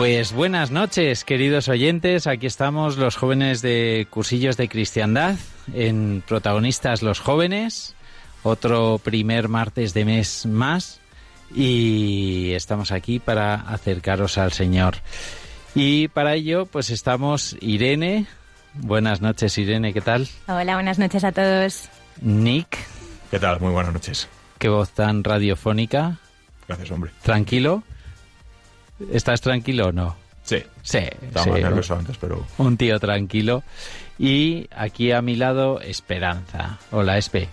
Pues buenas noches, queridos oyentes. Aquí estamos los jóvenes de Cursillos de Cristiandad, en Protagonistas los Jóvenes, otro primer martes de mes más, y estamos aquí para acercaros al Señor. Y para ello, pues estamos Irene. Buenas noches, Irene, ¿qué tal? Hola, buenas noches a todos. Nick, ¿Qué tal? Muy buenas noches. qué voz tan radiofónica. Gracias, hombre. ¿Tranquilo? ¿Estás tranquilo o no? Sí. Sí, Estaba sí, más nervioso antes, pero... un tío tranquilo. Y aquí a mi lado, Esperanza. Hola, Espe.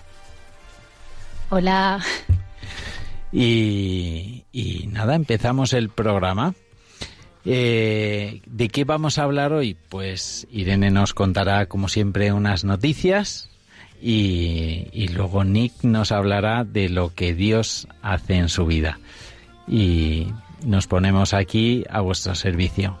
Hola. Y, y nada, empezamos el programa. Eh, ¿De qué vamos a hablar hoy? Pues Irene nos contará, como siempre, unas noticias y, y luego Nick nos hablará de lo que Dios hace en su vida. Y nos ponemos aquí a vuestro servicio.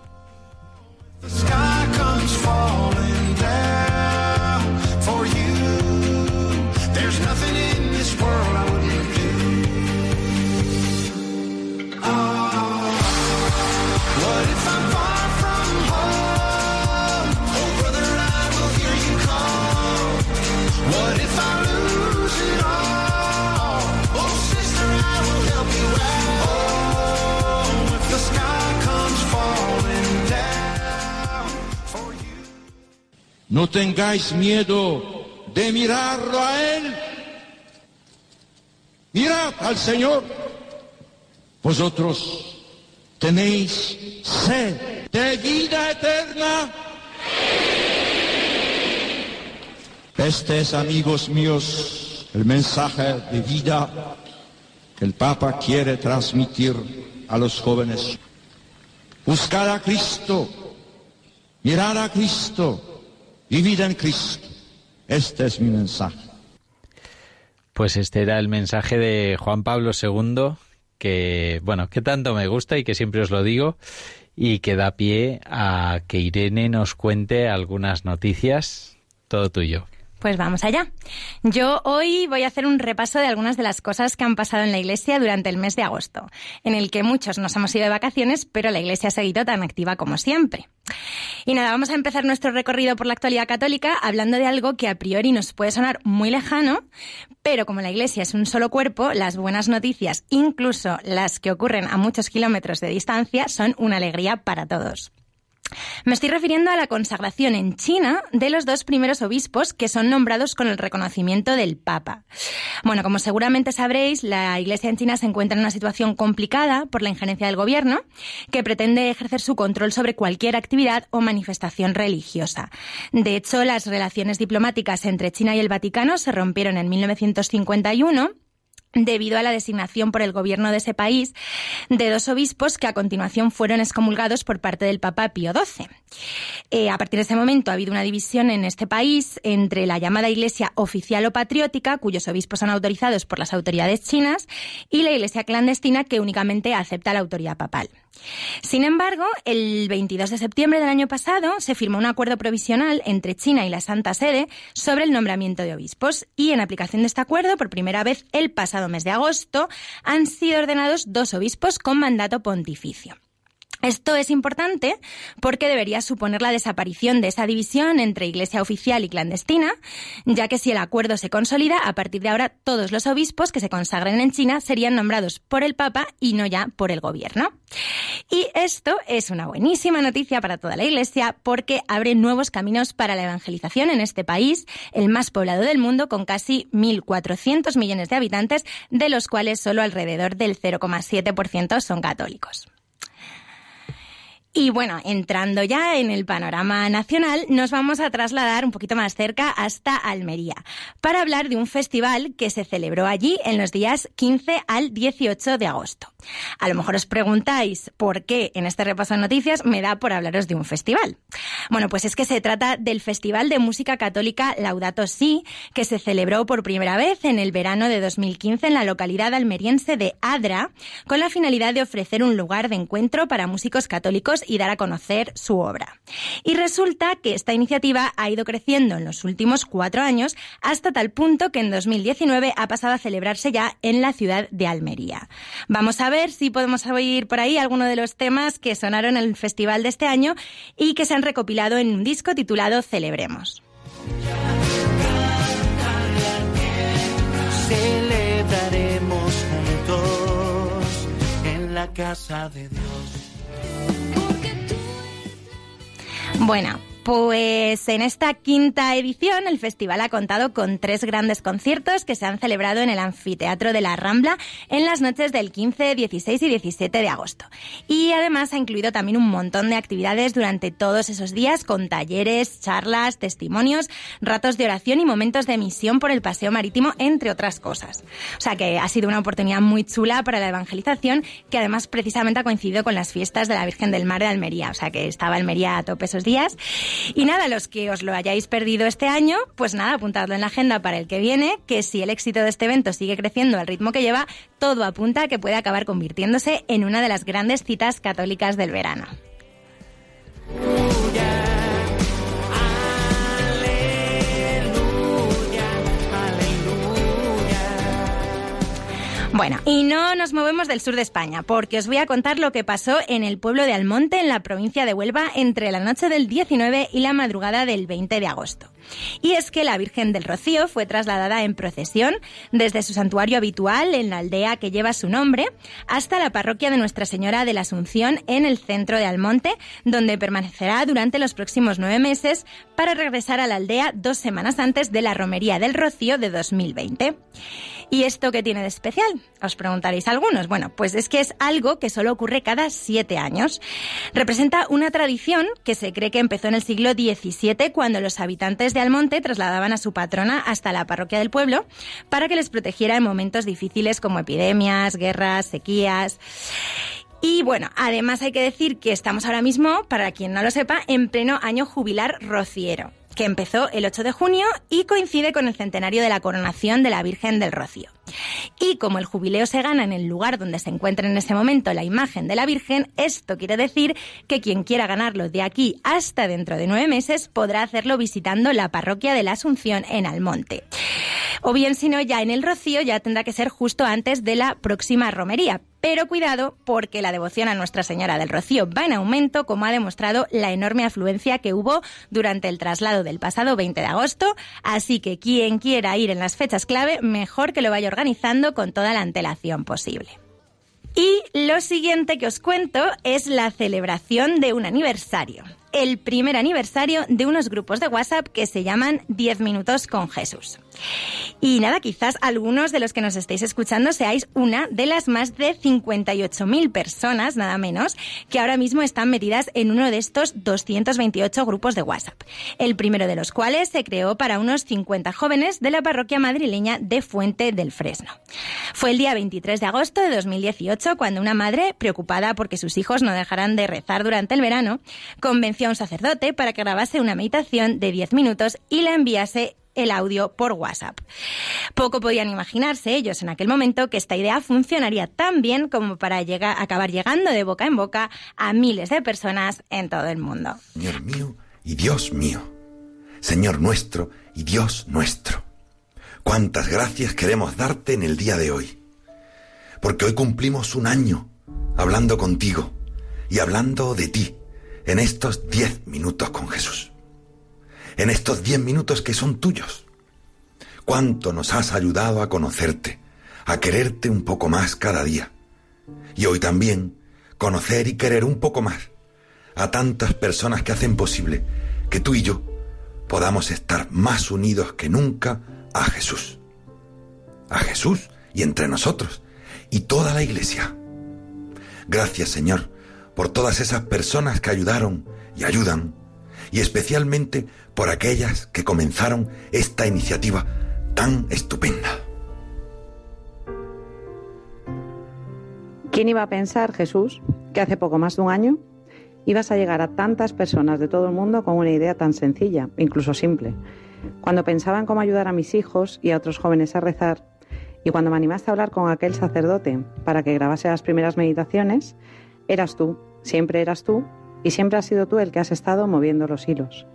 No tengáis miedo de mirarlo a Él. Mirad al Señor. Vosotros tenéis sed de vida eterna. Este es, amigos míos, el mensaje de vida que el Papa quiere transmitir a los jóvenes. Buscad a Cristo, mirad a Cristo, vivid en Cristo. Este es mi mensaje. Pues este era el mensaje de Juan Pablo II, que, bueno, que tanto me gusta y que siempre os lo digo, y que da pie a que Irene nos cuente algunas noticias. Todo tuyo. Pues vamos allá. Yo hoy voy a hacer un repaso de algunas de las cosas que han pasado en la Iglesia durante el mes de agosto, en el que muchos nos hemos ido de vacaciones, pero la Iglesia ha seguido tan activa como siempre. Y nada, vamos a empezar nuestro recorrido por la actualidad católica hablando de algo que a priori nos puede sonar muy lejano, pero como la Iglesia es un solo cuerpo, las buenas noticias, incluso las que ocurren a muchos kilómetros de distancia, son una alegría para todos. Me estoy refiriendo a la consagración en China de los dos primeros obispos que son nombrados con el reconocimiento del Papa. Bueno, como seguramente sabréis, la Iglesia en China se encuentra en una situación complicada por la injerencia del gobierno, que pretende ejercer su control sobre cualquier actividad o manifestación religiosa. De hecho, las relaciones diplomáticas entre China y el Vaticano se rompieron en 1951 debido a la designación por el gobierno de ese país de dos obispos que a continuación fueron excomulgados por parte del Papa Pío XII. Eh, a partir de ese momento ha habido una división en este país entre la llamada Iglesia oficial o patriótica, cuyos obispos son autorizados por las autoridades chinas, y la Iglesia clandestina, que únicamente acepta la autoridad papal. Sin embargo, el 22 de septiembre del año pasado se firmó un acuerdo provisional entre China y la Santa Sede sobre el nombramiento de obispos y en aplicación de este acuerdo, por primera vez el pasado mes de agosto, han sido ordenados dos obispos con mandato pontificio. Esto es importante porque debería suponer la desaparición de esa división entre iglesia oficial y clandestina, ya que si el acuerdo se consolida, a partir de ahora todos los obispos que se consagren en China serían nombrados por el Papa y no ya por el gobierno. Y esto es una buenísima noticia para toda la iglesia porque abre nuevos caminos para la evangelización en este país, el más poblado del mundo, con casi 1.400 millones de habitantes, de los cuales solo alrededor del 0,7% son católicos. Y bueno, entrando ya en el panorama nacional, nos vamos a trasladar un poquito más cerca hasta Almería para hablar de un festival que se celebró allí en los días 15 al 18 de agosto. A lo mejor os preguntáis por qué en este repaso de noticias me da por hablaros de un festival. Bueno, pues es que se trata del Festival de Música Católica Laudato Si, que se celebró por primera vez en el verano de 2015 en la localidad almeriense de Adra, con la finalidad de ofrecer un lugar de encuentro para músicos católicos y dar a conocer su obra. Y resulta que esta iniciativa ha ido creciendo en los últimos cuatro años hasta tal punto que en 2019 ha pasado a celebrarse ya en la ciudad de Almería. Vamos a ver si podemos oír por ahí algunos de los temas que sonaron en el festival de este año y que se han recopilado en un disco titulado Celebremos. Celebraremos juntos en la casa de Dios. Bueno, pues en esta quinta edición el festival ha contado con tres grandes conciertos que se han celebrado en el anfiteatro de la Rambla en las noches del 15, 16 y 17 de agosto. Y además ha incluido también un montón de actividades durante todos esos días con talleres, charlas, testimonios, ratos de oración y momentos de misión por el paseo marítimo, entre otras cosas. O sea que ha sido una oportunidad muy chula para la evangelización que además precisamente ha coincidido con las fiestas de la Virgen del Mar de Almería. O sea que estaba Almería a tope esos días. Y nada, los que os lo hayáis perdido este año, pues nada, apuntadlo en la agenda para el que viene, que si el éxito de este evento sigue creciendo al ritmo que lleva, todo apunta a que puede acabar convirtiéndose en una de las grandes citas católicas del verano. Bueno, y no nos movemos del sur de España, porque os voy a contar lo que pasó en el pueblo de Almonte, en la provincia de Huelva, entre la noche del 19 y la madrugada del 20 de agosto. Y es que la Virgen del Rocío fue trasladada en procesión desde su santuario habitual en la aldea que lleva su nombre hasta la parroquia de Nuestra Señora de la Asunción en el centro de Almonte, donde permanecerá durante los próximos nueve meses para regresar a la aldea dos semanas antes de la Romería del Rocío de 2020. ¿Y esto qué tiene de especial? Os preguntaréis algunos. Bueno, pues es que es algo que solo ocurre cada siete años. Representa una tradición que se cree que empezó en el siglo XVII cuando los habitantes de Almonte trasladaban a su patrona hasta la parroquia del pueblo para que les protegiera en momentos difíciles como epidemias, guerras, sequías. Y bueno, además hay que decir que estamos ahora mismo, para quien no lo sepa, en pleno año jubilar rociero que empezó el 8 de junio y coincide con el centenario de la coronación de la Virgen del Rocío. Y como el jubileo se gana en el lugar donde se encuentra en ese momento la imagen de la Virgen, esto quiere decir que quien quiera ganarlo de aquí hasta dentro de nueve meses podrá hacerlo visitando la parroquia de la Asunción en Almonte. O bien, si no, ya en el Rocío ya tendrá que ser justo antes de la próxima romería. Pero cuidado, porque la devoción a Nuestra Señora del Rocío va en aumento, como ha demostrado la enorme afluencia que hubo durante el traslado del pasado 20 de agosto. Así que quien quiera ir en las fechas clave, mejor que lo vaya organizando con toda la antelación posible. Y lo siguiente que os cuento es la celebración de un aniversario. el primer aniversario de unos grupos de WhatsApp que se llaman 10 minutos con Jesús. Y nada, quizás algunos de los que nos estéis escuchando seáis una de las más de 58.000 personas, nada menos, que ahora mismo están metidas en uno de estos 228 grupos de WhatsApp. El primero de los cuales se creó para unos 50 jóvenes de la parroquia madrileña de Fuente del Fresno. Fue el día 23 de agosto de 2018 cuando una madre, preocupada porque sus hijos no dejaran de rezar durante el verano, convenció a un sacerdote para que grabase una meditación de 10 minutos y la enviase el audio por WhatsApp. Poco podían imaginarse ellos en aquel momento que esta idea funcionaría tan bien como para llegar, acabar llegando de boca en boca a miles de personas en todo el mundo. Señor mío y Dios mío, Señor nuestro y Dios nuestro. Cuántas gracias queremos darte en el día de hoy. Porque hoy cumplimos un año hablando contigo y hablando de ti en estos diez minutos con Jesús. En estos diez minutos que son tuyos. Cuánto nos has ayudado a conocerte, a quererte un poco más cada día. Y hoy también conocer y querer un poco más a tantas personas que hacen posible que tú y yo podamos estar más unidos que nunca a Jesús. A Jesús y entre nosotros y toda la iglesia. Gracias Señor por todas esas personas que ayudaron y ayudan y especialmente por aquellas que comenzaron esta iniciativa tan estupenda. ¿Quién iba a pensar, Jesús, que hace poco más de un año ibas a llegar a tantas personas de todo el mundo con una idea tan sencilla, incluso simple? Cuando pensaba en cómo ayudar a mis hijos y a otros jóvenes a rezar, y cuando me animaste a hablar con aquel sacerdote para que grabase las primeras meditaciones, eras tú, siempre eras tú, y siempre has sido tú el que has estado moviendo los hilos.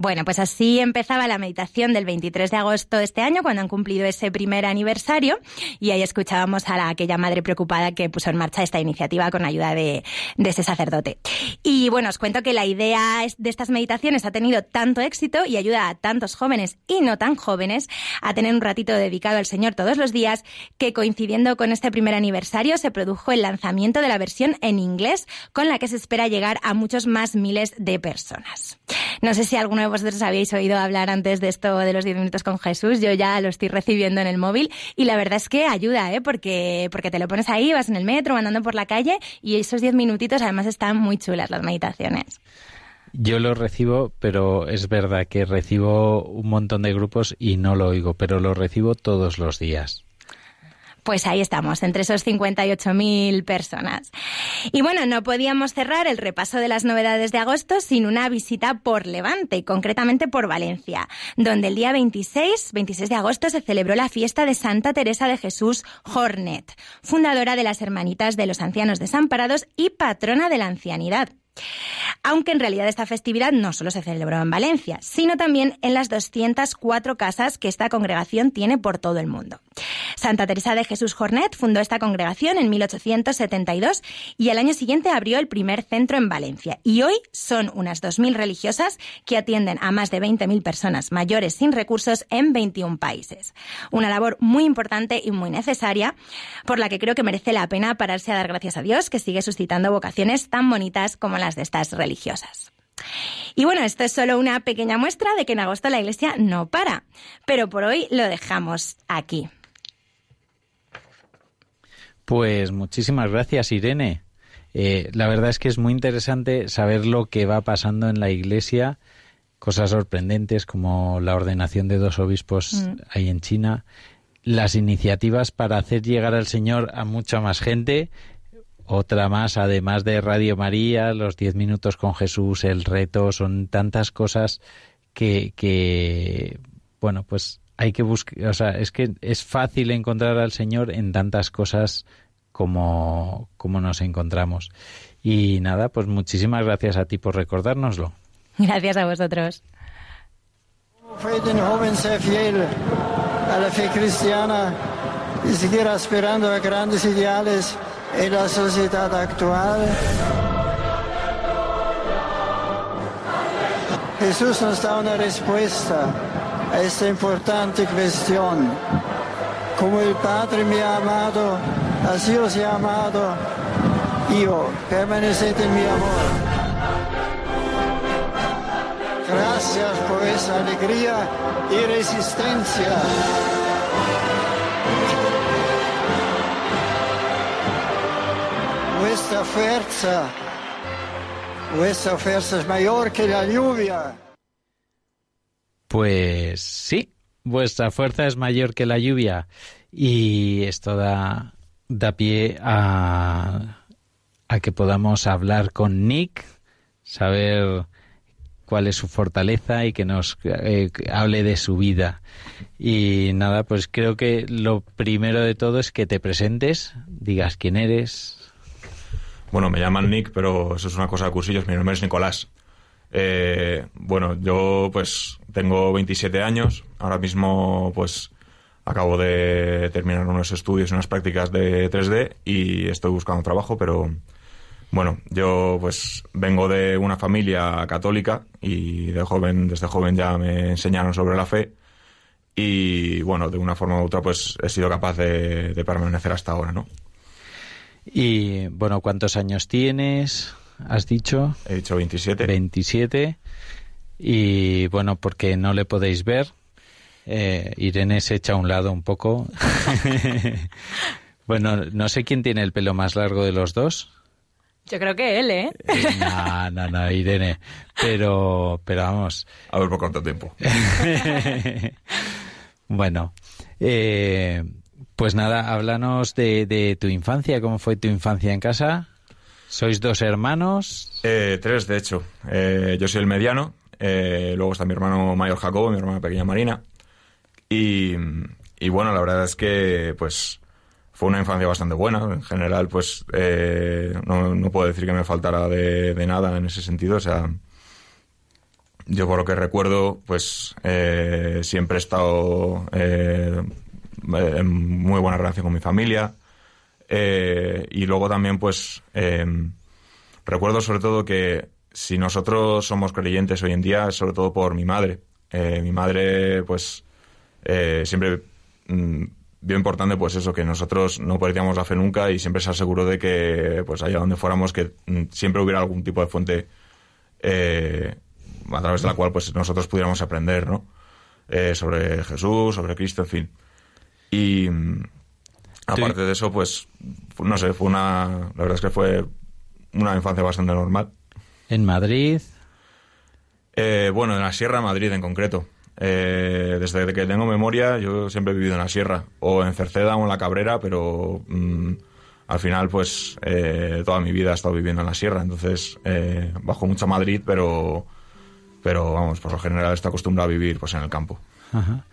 Bueno, pues así empezaba la meditación del 23 de agosto de este año, cuando han cumplido ese primer aniversario, y ahí escuchábamos a la, aquella madre preocupada que puso en marcha esta iniciativa con ayuda de, de ese sacerdote. Y bueno, os cuento que la idea de estas meditaciones ha tenido tanto éxito y ayuda a tantos jóvenes y no tan jóvenes a tener un ratito dedicado al Señor todos los días, que coincidiendo con este primer aniversario se produjo el lanzamiento de la versión en inglés, con la que se espera llegar a muchos más miles de personas. No sé si alguno de vosotros habéis oído hablar antes de esto de los 10 minutos con Jesús. Yo ya lo estoy recibiendo en el móvil y la verdad es que ayuda, ¿eh? Porque, porque te lo pones ahí, vas en el metro, andando por la calle y esos 10 minutitos además están muy chulas las meditaciones. Yo lo recibo, pero es verdad que recibo un montón de grupos y no lo oigo, pero lo recibo todos los días. Pues ahí estamos, entre esos 58.000 personas. Y bueno, no podíamos cerrar el repaso de las novedades de agosto sin una visita por Levante, y concretamente por Valencia, donde el día 26, 26 de agosto se celebró la fiesta de Santa Teresa de Jesús Hornet, fundadora de las Hermanitas de los Ancianos Desamparados y patrona de la ancianidad. Aunque en realidad esta festividad no solo se celebró en Valencia, sino también en las 204 casas que esta congregación tiene por todo el mundo. Santa Teresa de Jesús Jornet fundó esta congregación en 1872 y al año siguiente abrió el primer centro en Valencia. Y hoy son unas 2.000 religiosas que atienden a más de 20.000 personas mayores sin recursos en 21 países. Una labor muy importante y muy necesaria, por la que creo que merece la pena pararse a dar gracias a Dios que sigue suscitando vocaciones tan bonitas como de estas religiosas. Y bueno, esto es solo una pequeña muestra de que en agosto la iglesia no para, pero por hoy lo dejamos aquí. Pues muchísimas gracias, Irene. Eh, la verdad es que es muy interesante saber lo que va pasando en la Iglesia, cosas sorprendentes como la ordenación de dos obispos Mm. ahí en China, las iniciativas para hacer llegar al Señor a mucha más gente, otra más, además de Radio María, los diez minutos con Jesús, el reto, son tantas cosas que, que bueno, pues hay que buscar, o sea, es que es fácil encontrar al Señor en tantas cosas como, como nos encontramos. Y nada, pues muchísimas gracias a ti por recordárnoslo. Gracias a vosotros. Fue de joven ser fiel a la fe cristiana y seguir aspirando a grandes ideales en la sociedad actual. Jesús nos da una respuesta a esta importante cuestión. Como el Padre me ha amado, así os he amado. io, permanecete en mi amor. Gracias por esa alegría y resistencia. Vuestra fuerza, fuerza es mayor que la lluvia. Pues sí, vuestra fuerza es mayor que la lluvia y esto da, da pie a, a que podamos hablar con Nick, saber cuál es su fortaleza y que nos eh, hable de su vida. Y nada, pues creo que lo primero de todo es que te presentes, digas quién eres. Bueno, me llaman Nick, pero eso es una cosa de cursillos. Mi nombre es Nicolás. Eh, bueno, yo pues tengo 27 años. Ahora mismo pues acabo de terminar unos estudios y unas prácticas de 3D y estoy buscando trabajo, pero bueno, yo pues vengo de una familia católica y de joven, desde joven ya me enseñaron sobre la fe y bueno, de una forma u otra pues he sido capaz de, de permanecer hasta ahora, ¿no? Y bueno, ¿cuántos años tienes? ¿Has dicho? He dicho 27. 27. Y bueno, porque no le podéis ver, eh, Irene se echa a un lado un poco. bueno, no sé quién tiene el pelo más largo de los dos. Yo creo que él, ¿eh? No, no, no, Irene. Pero, pero vamos. A ver por cuánto tiempo. bueno, eh, pues nada, háblanos de, de, tu infancia. ¿Cómo fue tu infancia en casa? ¿Sois dos hermanos? Eh, tres, de hecho. Eh, yo soy el mediano. luego está mi hermano mayor Jacobo, mi hermana pequeña Marina. Y, y bueno, la verdad es que, pues, fue una infancia bastante buena. En general, pues eh, no, no, puedo decir que me faltara de, de, nada en ese sentido. O sea, yo por lo que recuerdo, pues eh, siempre he estado eh, muy buena relación con mi familia. y luego también, pues, recuerdo sobre todo que si nosotros somos creyentes hoy en día, sobre todo por mi madre. mi madre, pues, siempre mm, vio importante pues eso, que nosotros no perdíamos la fe nunca y siempre se aseguró de que pues allá donde fuéramos que mm, siempre hubiera algún tipo de fuente eh, a través de la cual pues nosotros pudiéramos aprender, ¿no? Eh, sobre Jesús, sobre Cristo, en fin. Y mm, aparte de eso, pues, no sé, fue una, la verdad es que fue una infancia bastante normal. ¿En Madrid? Eh, bueno, en la Sierra de Madrid en concreto. Eh, desde que tengo memoria, yo siempre he vivido en la sierra, o en Cerceda o en la Cabrera, pero mmm, al final, pues eh, toda mi vida he estado viviendo en la sierra. Entonces, eh, bajo mucho a Madrid, pero, pero vamos, por lo general estoy acostumbrado a vivir pues en el campo. Ajá.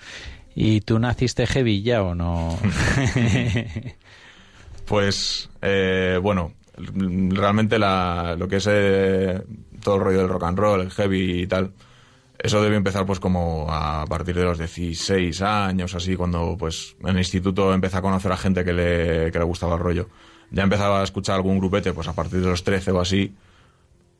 ¿Y tú naciste heavy ya o no? pues, eh, bueno, realmente la, lo que es eh, todo el rollo del rock and roll, el heavy y tal eso debió empezar pues como a partir de los 16 años, así, cuando pues en el instituto empecé a conocer a gente que le, que le gustaba el rollo. Ya empezaba a escuchar algún grupete pues a partir de los 13 o así,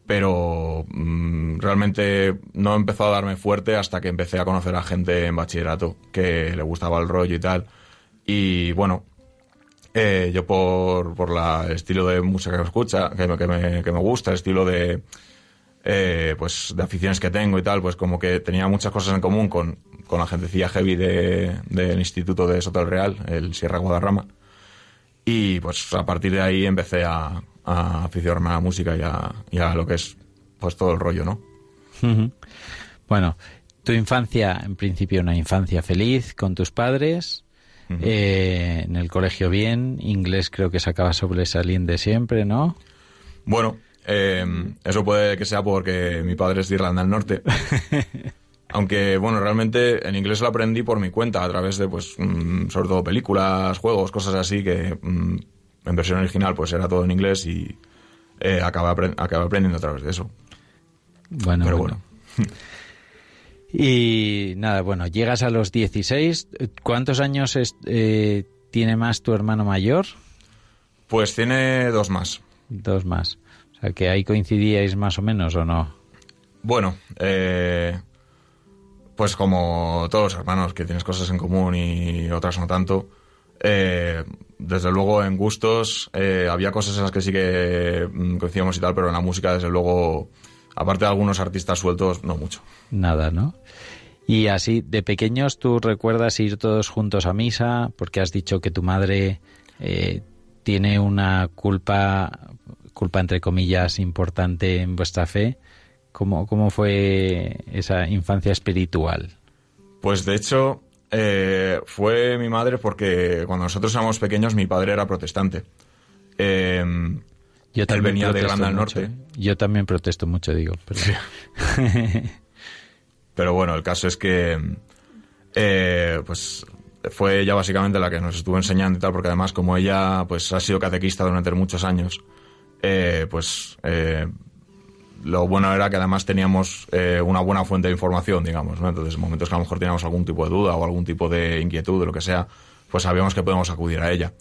pero mmm, realmente no empezó a darme fuerte hasta que empecé a conocer a gente en bachillerato que le gustaba el rollo y tal. Y bueno, eh, yo por, por la, el estilo de música que me escucha, que me, que me, que me gusta, el estilo de eh, pues de aficiones que tengo y tal, pues como que tenía muchas cosas en común con, con la gentecilla heavy del de, Instituto de Soto del Real, el Sierra Guadarrama. Y pues a partir de ahí empecé a, a aficionarme a la música y a, y a, lo que es pues todo el rollo, ¿no? Bueno, tu infancia, en principio una infancia feliz con tus padres, uh -huh. eh, en el colegio bien, inglés creo que sacaba sobresaliente siempre, ¿no? Bueno, eh, eso puede que sea porque mi padre es de Irlanda del Norte. Aunque, bueno, realmente en inglés lo aprendí por mi cuenta, a través de, pues, mmm, sobre todo películas, juegos, cosas así, que mmm, en versión original, pues era todo en inglés y eh, acabé, aprendiendo a través de eso. Bueno, Pero bueno. bueno. y nada, bueno, llegas a los 16. ¿Cuántos años es, eh, tiene más tu hermano mayor? Pues tiene dos más. Dos más. O sea, que ahí coincidíais más o menos o no. Bueno, eh, pues como todos los hermanos, que tienes cosas en común y otras no tanto. Eh, desde luego en gustos eh, había cosas en las que sí que mm, coincidíamos y tal, pero en la música desde luego, aparte de algunos artistas sueltos, no mucho. Nada, ¿no? Y así, de pequeños, ¿tú recuerdas ir todos juntos a misa? Porque has dicho que tu madre eh, tiene una culpa, culpa entre comillas, importante en vuestra fe. ¿Cómo, cómo fue esa infancia espiritual? Pues de hecho, eh, fue mi madre porque cuando nosotros éramos pequeños mi padre era protestante. Eh, Yo él venía de Irlanda del Norte. ¿eh? Yo también protesto mucho, digo. pero- Pero bueno, el caso es que eh, pues fue ella básicamente la que nos estuvo enseñando y tal, porque además como ella pues ha sido catequista durante muchos años, eh, pues eh, lo bueno era que además teníamos eh, una buena fuente de información, digamos. Entonces, en momentos que a lo mejor teníamos algún tipo de duda o algún tipo de inquietud, de lo que sea, pues sabíamos que podíamos acudir a ella.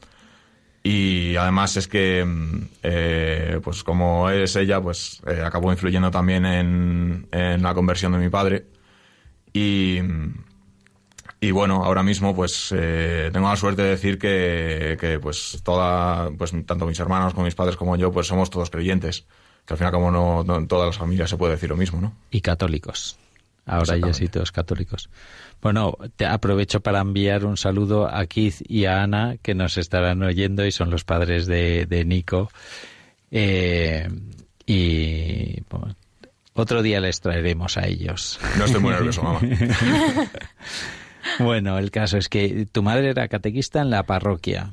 Y además es que, mm, eh, pues como es ella, pues eh, acabó influyendo también en, la conversión de mi padre. Y, y bueno, ahora mismo pues eh, tengo la suerte de decir que, que, pues toda, pues tanto mis hermanos como mis padres como yo, pues somos todos creyentes. Que al final como no, no en todas las familias se puede decir lo mismo, ¿no? y católicos. Ahora ya sí, todos católicos. Bueno, te aprovecho para enviar un saludo a Keith y a Ana, que nos estarán oyendo y son los padres de, de Nico. Eh, y bueno, otro día les traeremos a ellos. No estoy muy nervioso, mamá. Bueno, el caso es que tu madre era catequista en la parroquia.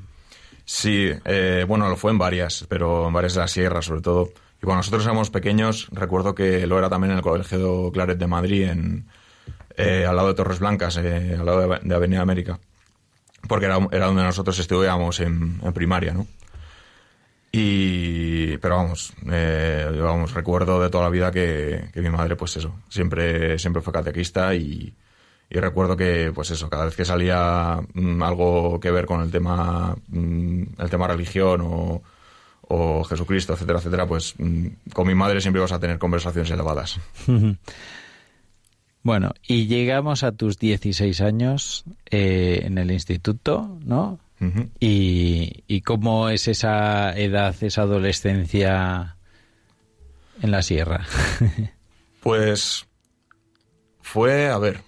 Sí, eh, bueno, lo fue en varias, pero en varias de la sierra sobre todo. Y cuando nosotros éramos pequeños, recuerdo que lo era también en el Colegio Claret de Madrid, en, eh, al lado de Torres Blancas, eh, al lado de, Avenida América. Porque era, era donde nosotros estudiábamos en, primaria, ¿no? Y, pero vamos, eh, vamos, recuerdo de toda la vida que, que mi madre, pues eso, siempre, siempre fue catequista y, y recuerdo que, pues eso, cada vez que salía mm, algo que ver con el tema, mm, el tema religión o, o Jesucristo, etcétera, etcétera, pues mm, con mi madre siempre ibas a tener conversaciones elevadas. Bueno, y llegamos a tus 16 años eh, en el instituto, ¿no? ¿Y, ¿Y cómo es esa edad, esa adolescencia en la sierra? Pues fue, a ver,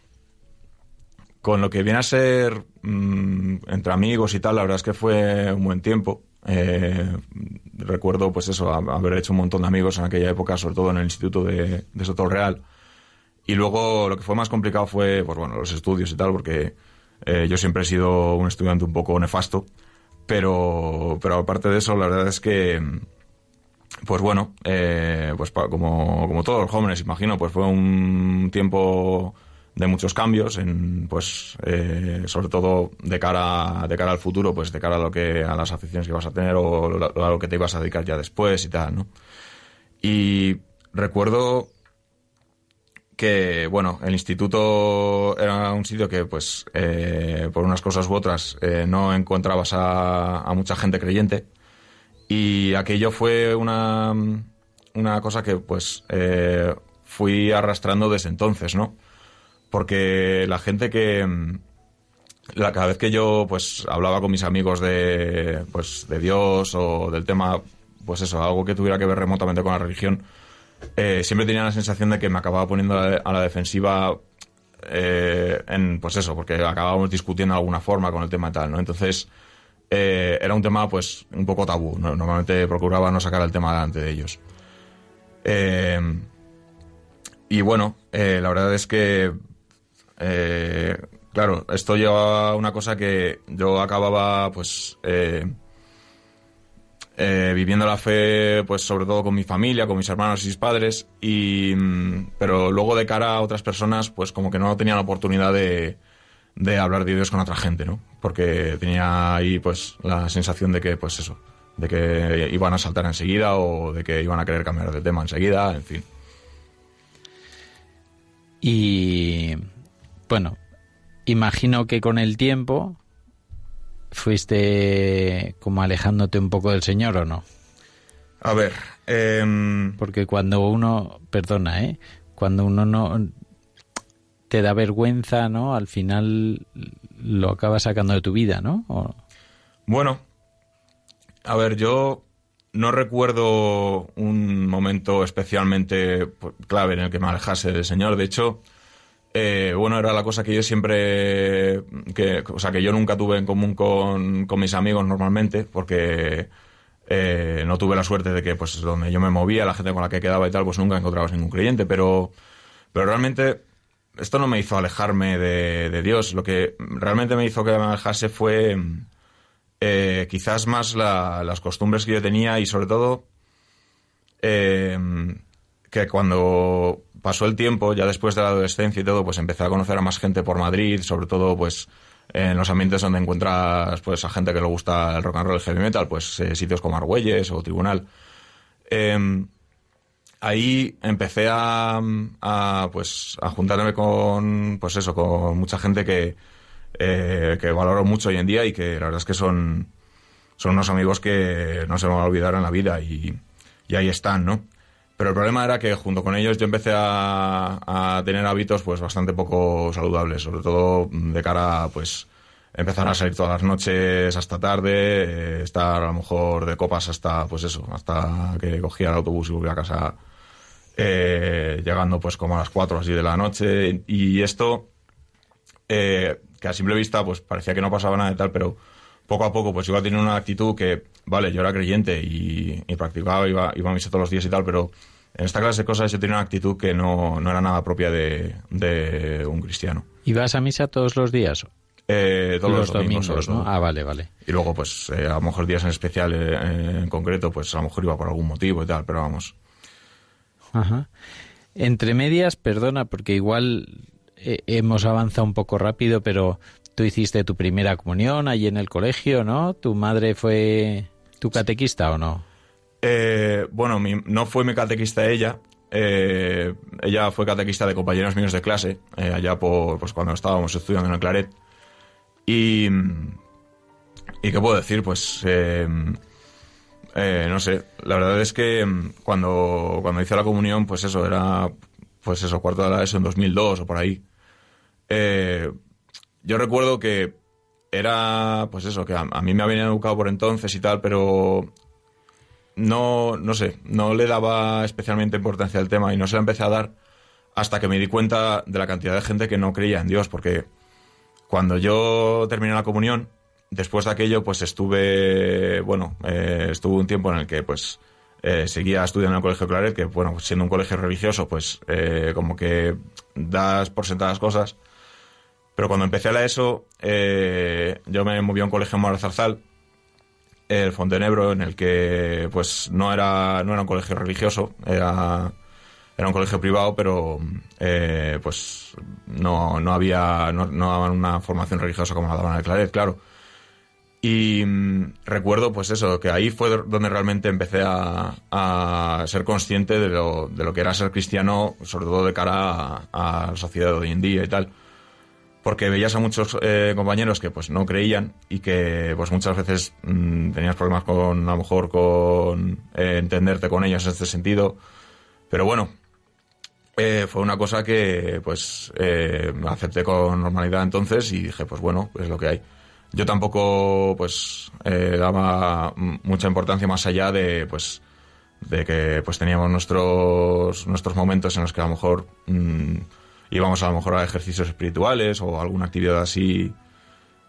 con lo que viene a ser mm, entre amigos y tal, la verdad es que fue un buen tiempo. Eh, recuerdo, pues eso, haber hecho un montón de amigos en aquella época, sobre todo en el instituto de, de Soto Real. Y luego lo que fue más complicado fue, pues bueno, los estudios y tal, porque eh, yo siempre he sido un estudiante un poco nefasto. Pero, pero aparte de eso, la verdad es que, pues bueno, eh, pues como, como todos los jóvenes, imagino, pues fue un tiempo de muchos cambios, en, pues eh, sobre todo de cara, de cara al futuro, pues de cara a lo que a las aficiones que vas a tener o lo- a lo que te ibas a dedicar ya después y tal, ¿no? Y recuerdo que, bueno, el instituto era un sitio que, pues, eh, por unas cosas u otras, eh, no encontrabas a, a mucha gente creyente. Y aquello fue una, una cosa que, pues, fui arrastrando desde entonces, ¿no? Porque la gente que... cada vez que yo, pues, hablaba con mis amigos de, pues, de Dios o del tema, pues eso, algo que tuviera que ver remotamente con la religión, eh, siempre tenía la sensación de que me acababa poniendo a la, defensiva eh, en, pues eso, porque acabábamos discutiendo de alguna forma con el tema y tal, ¿no? Entonces, eh, era un tema, pues, un poco tabú. ¿no? Normalmente procuraba no sacar el tema delante de ellos. Eh, y bueno, la verdad es que, eh, claro, esto lleva a una cosa que yo acababa, pues, eh, eh, viviendo la fe, pues sobre todo con mi familia, con mis hermanos y mis padres, y, mm, pero luego de cara a otras personas, pues como que no tenía la oportunidad de, de hablar de Dios con otra gente, ¿no? Porque tenía ahí pues la sensación de que, pues eso, de que iban a saltar enseguida o de que iban a querer cambiar de tema enseguida, en fin. Y bueno, imagino que con el tiempo fuiste como alejándote un poco del Señor o no. A ver, em, Porque cuando uno, perdona, ¿eh? Cuando uno no te da vergüenza, ¿no? Al final lo acabas sacando de tu vida, ¿no? O- Bueno, a ver, yo no recuerdo un momento especialmente pues, clave en el que me alejase del Señor. De hecho, eh, bueno, era la cosa que yo siempre, que, o sea, que yo nunca tuve en común con, con mis amigos normalmente, porque eh, no tuve la suerte de que, pues, donde yo me movía, la gente con la que quedaba y tal, pues nunca encontrabas ningún creyente, pero, pero realmente esto no me hizo alejarme de, de Dios. Lo que realmente me hizo que me alejase fue eh, quizás más la- las costumbres que yo tenía y sobre todo eh, que cuando pasó el tiempo, ya después de la adolescencia y todo, pues empecé a conocer a más gente por Madrid, sobre todo pues en los ambientes donde encuentras pues a gente que le gusta el rock and roll, el heavy metal, pues eh, sitios como Argüelles o Tribunal. Eh, ahí empecé a, a, pues a juntarme con pues eso con mucha gente que eh, que valoro mucho hoy en día y que la verdad es que son son unos amigos que no se me van a olvidar en la vida y, y ahí están no pero el problema era que junto con ellos yo empecé a, tener hábitos pues bastante poco saludables sobre todo de cara a pues empezar a salir todas las noches hasta tarde eh, estar a lo mejor de copas hasta pues eso hasta que cogía el autobús y volvía a casa eh, llegando pues como a las 4 así de la noche. Y esto eh, que a simple vista pues parecía que no pasaba nada de tal pero poco a poco pues iba teniendo una actitud que vale yo era creyente y, y practicaba iba, iba a misa todos los días y tal pero en esta clase de cosas yo tenía una actitud que no, no era nada propia de, de un cristiano ¿Y vas a misa todos los días? Eh, todos los, domingos, ¿no? Ah, vale, vale. y luego pues eh, a lo mejor días en especial eh, en concreto pues a lo mejor iba por algún motivo y tal pero vamos Ajá. Entre medias, perdona, porque igual eh, hemos avanzado un poco rápido, pero tú hiciste tu primera comunión allí en el colegio, ¿no? ¿Tu madre fue tu catequista o no? Eh, bueno, mi- no fue mi catequista ella. eh, ella fue catequista de compañeros míos de clase, eh, allá por pues, cuando estábamos estudiando en el Claret. Y. ¿Y qué puedo decir? Pues. eh, no sé. La verdad es que mm, cuando, cuando hice la comunión, pues eso, era. Pues eso, cuarto de la ESO en 2002 o por ahí. Eh, yo recuerdo que era. Pues eso, que a, mí me habían educado por entonces y tal, pero no, no sé, no le daba especialmente importancia al tema y no se la empecé a dar hasta que me di cuenta de la cantidad de gente que no creía en Dios, porque cuando yo terminé la comunión, después de aquello, pues estuve, bueno, eh, estuve un tiempo en el que, pues, eh, seguía estudiando en el Colegio Claret, que, bueno, siendo un colegio religioso, pues, eh, como que das por sentadas cosas. Pero cuando empecé a ESO, eh, yo me moví a un colegio en Mora Zarzal, el Fontenebro, en el que pues no era, no era un colegio religioso, era, era un colegio privado, pero eh, pues no, no había, no, daban una formación religiosa como la daban en el claro. Y mm, recuerdo pues eso, que ahí fue donde realmente empecé a, a ser consciente de lo, de lo que era ser cristiano, sobre todo de cara a, a la sociedad de hoy en día y tal porque veías a muchos eh, compañeros que pues no creían y que pues muchas veces mm, tenías problemas con a lo mejor con eh, entenderte con ellos en este sentido. Pero bueno eh, fue una cosa que pues eh, acepté con normalidad entonces y dije pues bueno es lo que hay. Yo tampoco pues eh, daba mucha importancia más allá de pues de que pues teníamos nuestros nuestros momentos en los que a lo mejor mm, íbamos a lo mejor a ejercicios espirituales o alguna actividad así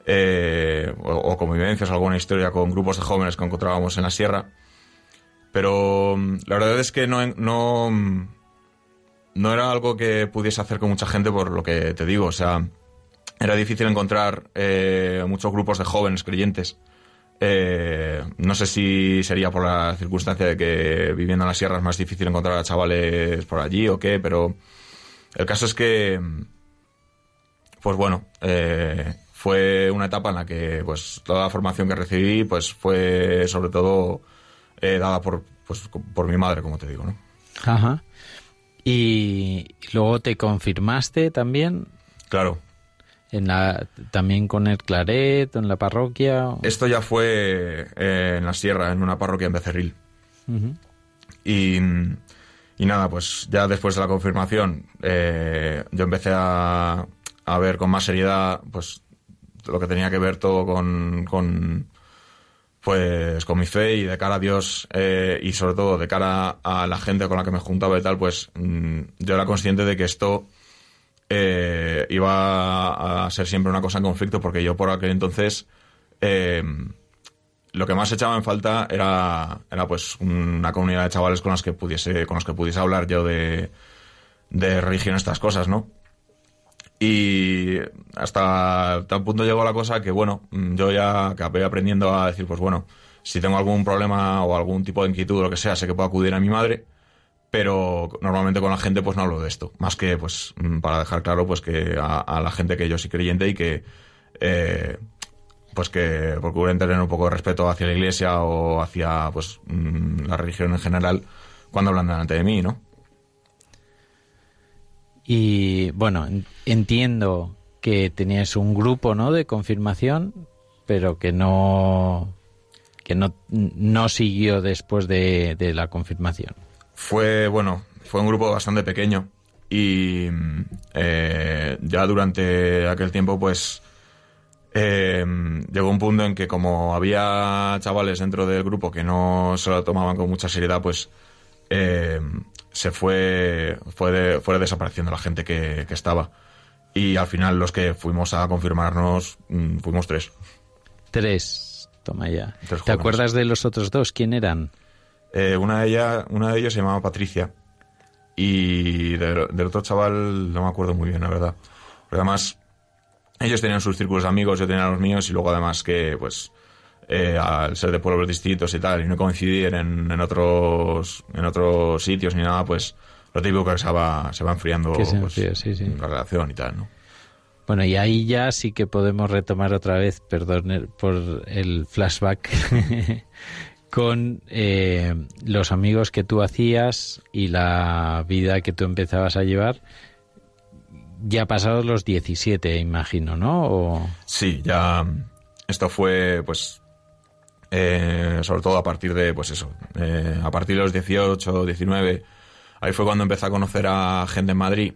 eh, o, o convivencias, alguna historia con grupos de jóvenes que encontrábamos en la sierra. Pero mm, la verdad es que no, no, mm, no era algo que pudiese hacer con mucha gente por lo que te digo. O sea, era difícil encontrar eh, muchos grupos de jóvenes creyentes. Eh, no sé si sería por la circunstancia de que viviendo en la sierra es más difícil encontrar a chavales por allí o qué, pero el caso es que, pues bueno, eh, fue una etapa en la que pues toda la formación que recibí pues fue sobre todo eh, dada por, pues, por mi madre, como te digo, ¿no? Ajá. Y luego te confirmaste también. Claro. En la, también con el Claret, en la parroquia. Esto ya fue eh, en la sierra, en una parroquia en Becerril. Ujú. Y, y nada, pues ya después de la confirmación, eh, yo empecé a, a ver con más seriedad pues lo que tenía que ver todo con, con, pues con mi fe y de cara a Dios eh, y sobre todo de cara a la gente con la que me juntaba y tal, pues mm, yo era consciente de que esto eh, iba a ser siempre una cosa en conflicto porque yo por aquel entonces eh, lo que más echaba en falta era, era pues una comunidad de chavales con las que pudiese, con los que pudiese hablar yo de, de religión, estas cosas, ¿no? Y hasta tal punto llegó la cosa que, bueno, yo ya acabé aprendiendo a decir, pues bueno, si tengo algún problema o algún tipo de inquietud o lo que sea, sé que puedo acudir a mi madre, pero normalmente con la gente pues no hablo de esto. Más que, pues, para dejar claro, pues que a, a la gente que yo soy creyente y que, eh, pues que procuren tener un poco de respeto hacia la iglesia o hacia, pues, mm, la religión en general cuando hablan delante de mí, ¿no? Y bueno, en- entiendo que tenías un grupo, ¿no? De confirmación, pero que no que no, no siguió después de, de la confirmación. Fue, bueno, fue un grupo bastante pequeño y mm, eh, ya durante aquel tiempo, pues, eh, llegó un punto en que como había chavales dentro del grupo que no se lo tomaban con mucha seriedad, pues, eh, se fue, fue, de- fue desapareciendo la gente que, que estaba. Y al final los que fuimos a confirmarnos, mm, fuimos tres. Tres, toma ya. Tres ¿Te acuerdas de los otros dos? ¿Quién eran? Eh, una, de ella, una de ellos se llamaba Patricia. Y del, del otro chaval no me acuerdo muy bien, la verdad. Pero además, ellos tenían sus círculos de amigos, yo tenía los míos, y luego además que, pues, eh, al ser de pueblos distintos y tal, y no coincidir en, en otros en otros sitios ni nada, pues lo típico que se va, se va enfriando pues, enfría, sí, sí. la relación y tal, ¿no? Bueno, y ahí ya sí que podemos retomar otra vez, perdón el- por el flashback, con eh, los amigos que tú hacías y la vida que tú empezabas a llevar. Ya pasados los 17, imagino, ¿no? Sí, ya mm, esto fue, pues, eh, sobre todo a partir de, pues eso, eh, a partir de los 18, 19, ahí fue cuando empecé a conocer a gente en Madrid,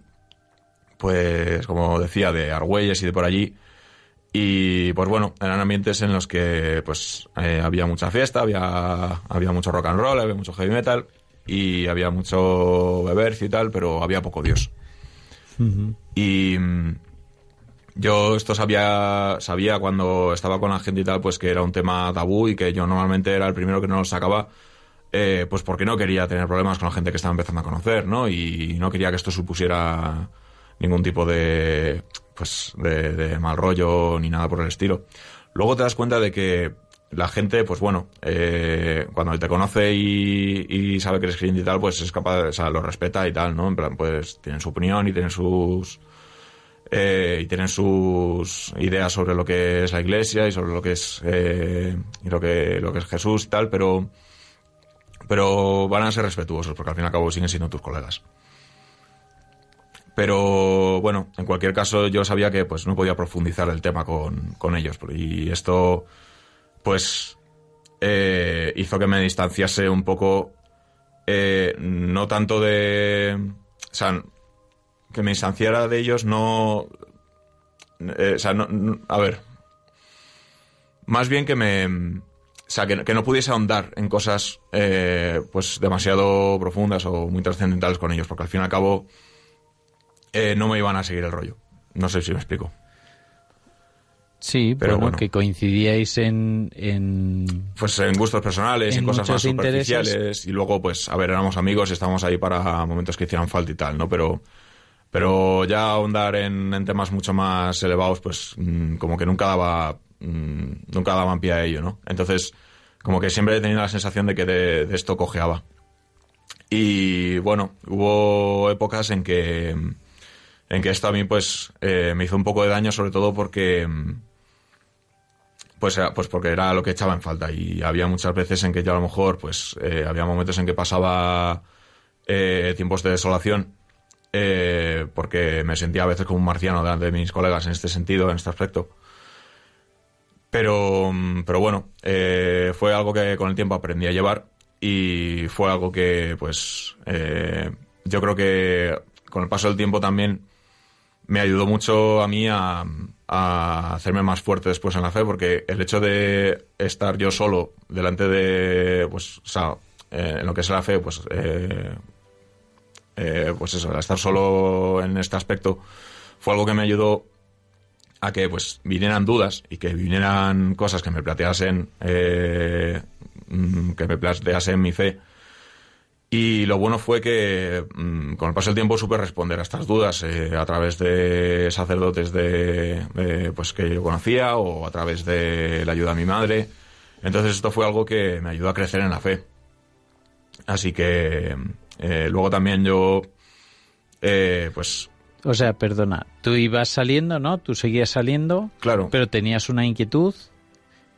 pues, como decía, de Argüelles y de por allí, y pues bueno, eran ambientes en los que, pues, eh, había mucha fiesta, había, había mucho rock and roll, había mucho heavy metal, y había mucho beber y tal, pero había poco Dios. Y mm, yo esto sabía, sabía cuando estaba con la gente y tal, pues que era un tema tabú y que yo normalmente era el primero que no lo sacaba, eh, pues porque no quería tener problemas con la gente que estaba empezando a conocer, ¿no? Y no quería que esto supusiera ningún tipo de, pues, de, de mal rollo ni nada por el estilo. Luego te das cuenta de que la gente, pues bueno, eh, cuando te conoce y, y sabe que eres creyente y tal, pues es capaz, o sea, lo respeta y tal, ¿no? En plan, pues tienen su opinión y tienen sus, eh, y tienen sus ideas sobre lo que es la iglesia y sobre lo que es eh, y lo que lo que es Jesús y tal pero pero van a ser respetuosos porque al fin y al cabo siguen siendo tus colegas pero bueno en cualquier caso yo sabía que pues no podía profundizar el tema con, con ellos y esto pues eh, hizo que me distanciase un poco eh, no tanto de o sea que me distanciara de ellos no... eh, o sea, no, a ver. Más bien que me... O sea, que, que no pudiese ahondar en cosas eh, pues demasiado profundas o muy trascendentales con ellos, porque al fin y al cabo eh, no me iban a seguir el rollo. No sé si me explico. Sí, Pero bueno, bueno. que coincidíais en, en... Pues en gustos personales, en, En cosas más intereses. superficiales. Y luego, pues, a ver, éramos amigos y estábamos ahí para momentos que hicieran falta y tal, ¿no? Pero, pero ya ahondar en, en temas mucho más elevados, pues, mm, como que nunca daba, mm, nunca daban pie a ello, ¿no? Entonces, como que siempre he tenido la sensación de que de, de esto cojeaba. Y bueno, hubo épocas en que, en que esto a mí, pues, eh, me hizo un poco de daño, sobre todo porque, mm, pues, era- pues porque era lo que echaba en falta y había muchas veces en que yo a lo mejor pues eh, había momentos en que pasaba eh, tiempos de desolación eh, porque me sentía a veces como un marciano delante de mis colegas en este sentido, en este aspecto. Pero, mm, pero bueno, eh, fue algo que con el tiempo aprendí a llevar y fue algo que pues eh, yo creo que con el paso del tiempo también me ayudó mucho a mí a, a hacerme más fuerte después en la fe, porque el hecho de estar yo solo delante de, pues, o sea, eh, en lo que es la fe, pues, eh, eh, pues eso, estar solo en este aspecto fue algo que me ayudó a que pues vinieran dudas y que vinieran cosas que me planteasen eh, mm, que me planteasen mi fe y lo bueno fue que mm, con el paso del tiempo supe responder a estas dudas eh, a través de sacerdotes de, de, pues que yo conocía o a través de la ayuda de mi madre entonces esto fue algo que me ayudó a crecer en la fe así que eh, luego también yo eh, pues O sea, perdona, tú ibas saliendo, ¿no? Tú seguías saliendo, claro pero tenías una inquietud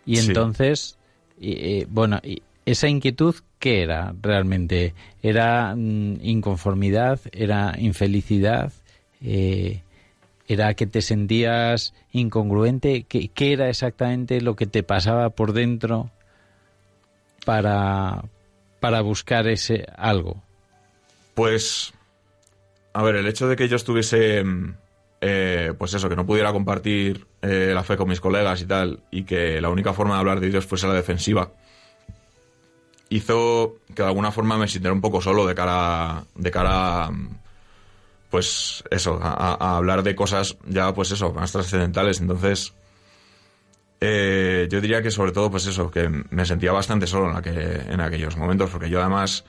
y Sí. entonces, y, eh, bueno, y esa inquietud, ¿qué era realmente? ¿Era mm, inconformidad? ¿Era infelicidad? Eh, ¿Era que te sentías incongruente? ¿Qué, qué era exactamente lo que te pasaba por dentro para, para buscar ese algo? Pues, a ver, el hecho de que yo estuviese, mm, eh, pues eso, que no pudiera compartir eh, la fe con mis colegas y tal, y que la única forma de hablar de Dios fuese la defensiva, hizo que de alguna forma me sintiera un poco solo de cara, de cara, mm, pues eso, a, a- a hablar de cosas ya, pues eso, más trascendentales. Entonces, eh, yo diría que sobre todo, pues eso, que me sentía bastante solo en, la que, en aquellos momentos, porque yo además,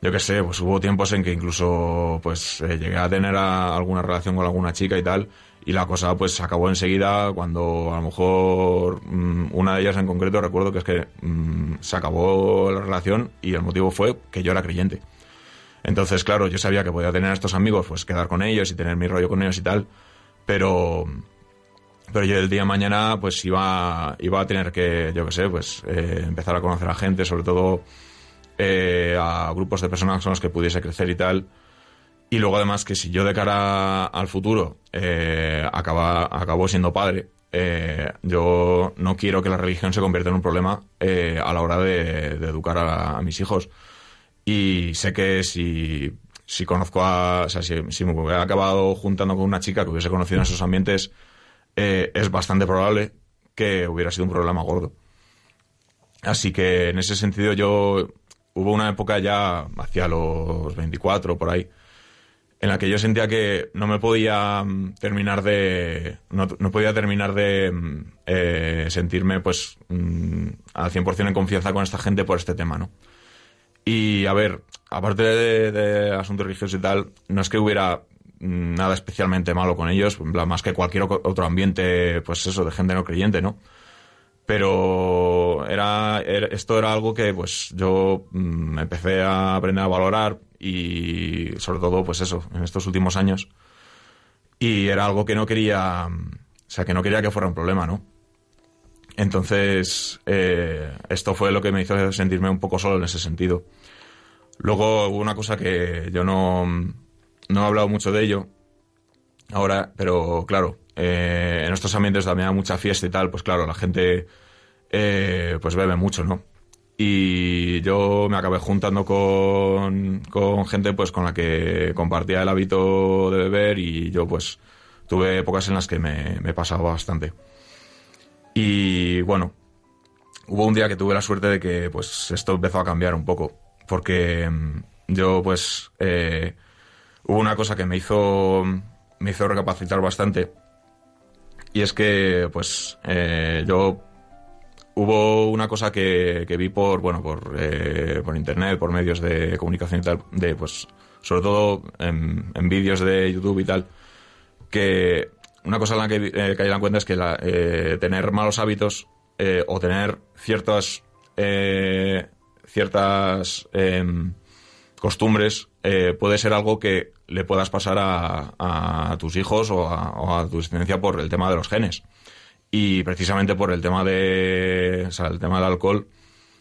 yo qué sé, pues hubo tiempos en que incluso, pues eh, llegué a tener a- alguna relación con alguna chica y tal, y la cosa pues acabó enseguida cuando a lo mejor mm, una de ellas en concreto recuerdo que es que mm, se acabó la relación y el motivo fue que yo era creyente. Entonces, claro, yo sabía que podía tener a estos amigos, pues quedar con ellos y tener mi rollo con ellos y tal, pero pero yo el día de mañana pues iba, iba a tener que, yo qué sé, pues eh, empezar a conocer a gente, sobre todo eh, a grupos de personas con los que pudiese crecer y tal. Y luego además que si yo de cara al futuro eh, acaba, acabo siendo padre, eh, yo no quiero que la religión se convierta en un problema eh, a la hora de, de educar a, a mis hijos. Y sé que si, si conozco a. O sea, si, si me hubiera acabado juntando con una chica que hubiese conocido en esos ambientes, eh, es bastante probable que hubiera sido un problema gordo. Así que en ese sentido yo. Hubo una época ya hacia los 24 por ahí en la que yo sentía que no me podía mm, terminar de no, no podía terminar de mm, eh, sentirme pues mm, al 100% en confianza con esta gente por este tema, ¿no? Y a ver, aparte de, de asuntos religiosos y tal, no es que hubiera mm, nada especialmente malo con ellos, más que cualquier otro ambiente, pues eso, de gente no creyente, ¿no? Pero era, esto era algo que pues yo mm, empecé a aprender a valorar y sobre todo pues eso, en estos últimos años. Y era algo que no quería, o sea, que no quería que fuera un problema, ¿no? Entonces, eh, esto fue lo que me hizo sentirme un poco solo en ese sentido. Luego hubo una cosa que yo no, no he hablado mucho de ello ahora, pero claro, eh, en estos ambientes también hay mucha fiesta y tal, pues claro, la gente eh, pues bebe mucho, ¿no? Y yo me acabé juntando con, con gente pues con la que compartía el hábito de beber y yo pues tuve épocas en las que me, me pasaba bastante. Y bueno, hubo un día que tuve la suerte de que pues esto empezó a cambiar un poco, porque mm, yo pues eh, hubo una cosa que me hizo me hizo recapacitar bastante y es que pues eh, yo hubo una cosa que, que vi por bueno por, eh, por internet por medios de comunicación y tal de pues sobre todo en, en vídeos de YouTube y tal que una cosa en la que eh, caí en cuenta es que la- eh, tener malos hábitos eh, o tener ciertas eh, ciertas em, costumbres puede ser algo que le puedas pasar a, tus hijos o a, tu descendencia por el tema de los genes. Y precisamente por el tema de el tema del alcohol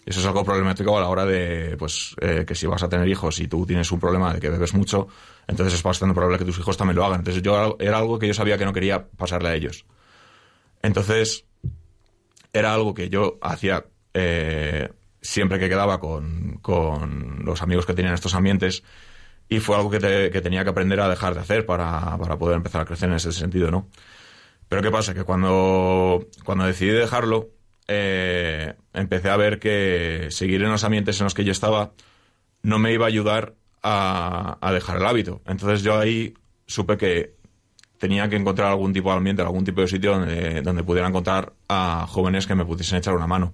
eso es algo problemático a la hora de pues eh, que si vas a tener hijos y tú tienes un problema de que bebes mucho entonces es bastante probable que tus hijos también lo hagan. Entonces yo era algo que yo sabía que no quería pasarle a ellos. Entonces era algo que yo hacía eh, siempre que quedaba con, con los amigos que tenía en estos ambientes y fue algo que, te- que tenía que aprender a dejar de hacer para, para poder empezar a crecer en ese sentido, ¿no? Pero ¿qué pasa? Que cuando, cuando decidí dejarlo, eh, empecé a ver que seguir en los ambientes en los que yo estaba no me iba a ayudar a, a dejar el hábito. Entonces yo ahí supe que tenía que encontrar algún tipo de ambiente, algún tipo de sitio donde, donde pudiera encontrar a jóvenes que me pudiesen echar una mano.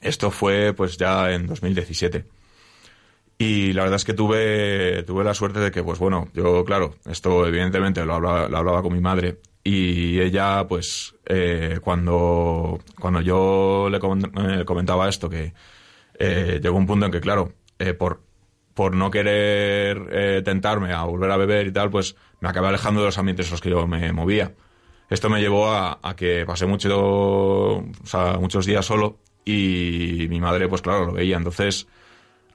Esto fue pues ya en 2017. Y la verdad es que tuve, tuve la suerte de que, pues bueno, yo, claro, esto evidentemente lo hablaba, con mi madre y ella, pues, eh, cuando, cuando yo le eh, comentaba esto, que eh, llegó un punto en que, claro, eh, por, por no querer tentarme a volver a beber y tal, pues me acabé alejando de los ambientes en los que yo me movía. Esto me llevó a, a que pasé mucho, muchos días solo y mi madre, pues claro, lo veía. Entonces,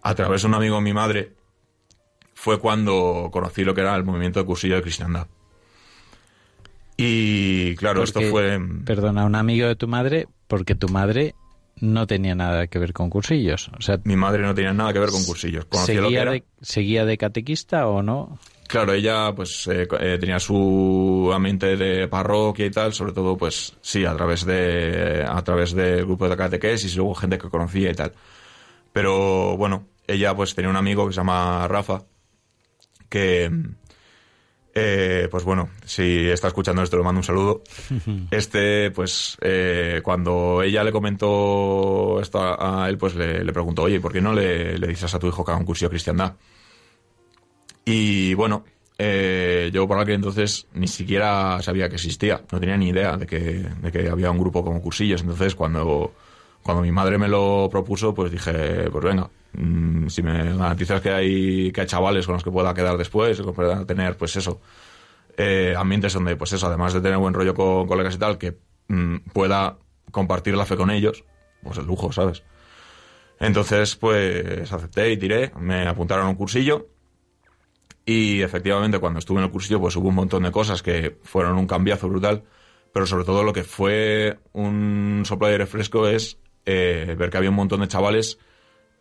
a través de un amigo de mi madre, fue cuando conocí lo que era el movimiento de cursillo de cristiandad. Y claro, esto Porque, fue... Perdona, un amigo de tu madre, porque tu madre no tenía nada que ver con cursillos. O sea, Mi madre no tenía nada que ver con cursillos. Conocía lo que ¿seguía era. de, ¿seguía de catequista o no? Claro, ella pues eh, eh, tenía su ambiente de parroquia y tal, sobre todo pues sí, a través de a través del grupo de catequesis y luego gente que conocía y tal. Pero bueno, ella pues tenía un amigo que se llama Rafa que eh, pues bueno, si está escuchando esto le mando un saludo. Este, pues, eh, cuando ella le comentó esto a, a él, pues le, le preguntó, oye, ¿por qué no le, le dices a tu hijo que haga un cursillo de cristiandad? Y bueno, eh, yo por aquel entonces ni siquiera sabía que existía, no tenía ni idea de que, de que había un grupo como cursillos. Entonces, cuando, cuando mi madre me lo propuso, pues dije, pues venga, mm, si me garantizas que hay, que hay chavales con los que pueda quedar después, que pueda tener, pues eso, eh, ambientes donde, pues eso, además de tener buen rollo con colegas y tal, que mm, pueda compartir la fe con ellos, pues el lujo, ¿sabes? Entonces, pues acepté y tiré, me apuntaron a un cursillo y efectivamente cuando estuve en el cursillo pues hubo un montón de cosas que fueron un cambiazo brutal, pero sobre todo lo que fue un soplo de aire fresco es eh, ver que había un montón de chavales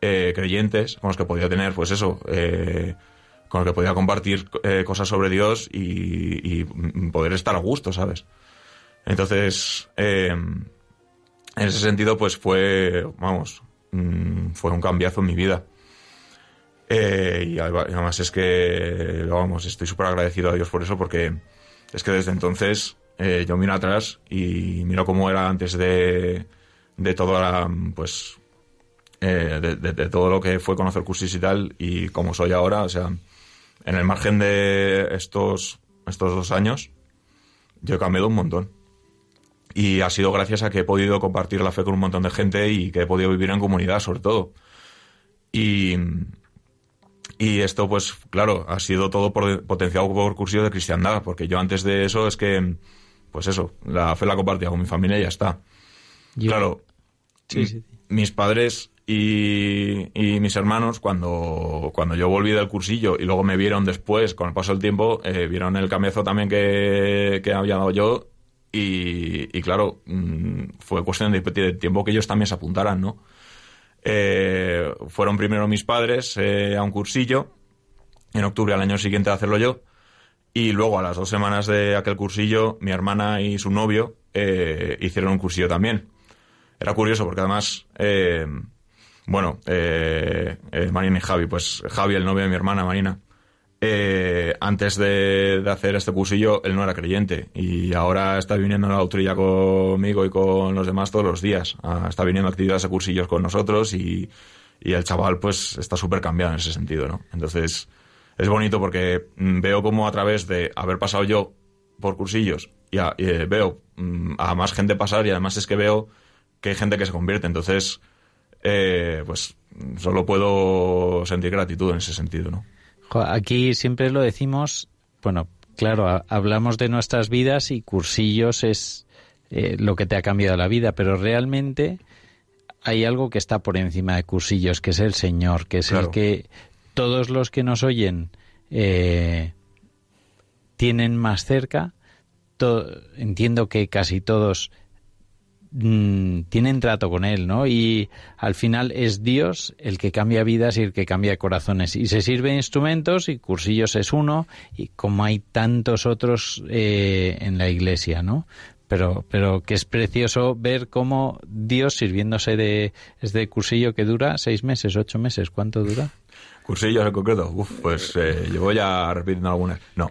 eh, creyentes con los que podía tener, pues eso, eh, con los que podía compartir eh, cosas sobre Dios y, poder estar a gusto, ¿sabes? Entonces, en ese sentido, pues fue, vamos, mm, fue un cambiazo en mi vida. Y además es que, vamos, estoy súper agradecido a Dios por eso, porque es que desde entonces yo miro atrás y miro cómo era antes de, de toda la, pues, eh, de, de- de todo lo que fue conocer cursis y tal, y cómo soy ahora, o sea, en el margen de estos, estos dos años, yo he cambiado un montón. Y ha sido gracias a que he podido compartir la fe con un montón de gente y que he podido vivir en comunidad, sobre todo. Y, y esto, pues, claro, ha sido todo por, potenciado por cursillo de cristiandad, porque yo antes de eso es que, pues eso, la fe la compartía con mi familia y ya está. Yo- Claro, sí. mis padres y, y mis hermanos, cuando, cuando yo volví del cursillo y luego me vieron después, con el paso del tiempo, eh, vieron el cambiazo también que, que había dado yo y, y claro, mm, fue cuestión de, de tiempo que ellos también se apuntaran, ¿no? Eh, fueron primero mis padres eh, a un cursillo, en octubre al año siguiente a hacerlo yo, y luego a las dos semanas de aquel cursillo, mi hermana y su novio eh, hicieron un cursillo también. Era curioso porque además, eh, bueno, eh, eh, Marina y Javi, pues Javi, el novio de mi hermana Marina, eh, antes de, hacer este cursillo, él no era creyente y ahora está viniendo a la autrilla conmigo y con los demás todos los días. Ah, está viniendo a actividades de cursillos con nosotros y, y el chaval pues está súper cambiado en ese sentido, ¿no? Entonces es bonito porque mm, veo como a través de haber pasado yo por cursillos y, a- y, eh, veo mm, a más gente pasar y además es que veo que hay gente que se convierte. Entonces, eh, pues solo puedo sentir gratitud en ese sentido, ¿no? Aquí siempre lo decimos, bueno, claro, ha- hablamos de nuestras vidas y cursillos es eh, lo que te ha cambiado la vida, pero realmente hay algo que está por encima de cursillos, que es el Señor, que es Claro. el que todos los que nos oyen eh, tienen más cerca. Entiendo que casi todos mm, tienen trato con él, ¿no? Y al final es Dios el que cambia vidas y el que cambia corazones. Y se sirve instrumentos y Cursillos es uno, y como hay tantos otros eh, en la iglesia, ¿no? Pero, pero que es precioso ver cómo Dios sirviéndose de este cursillo que dura seis meses, ocho meses, ¿cuánto dura? Cursillos en concreto, uf, pues eh, llevo ya repitiendo algunas. No.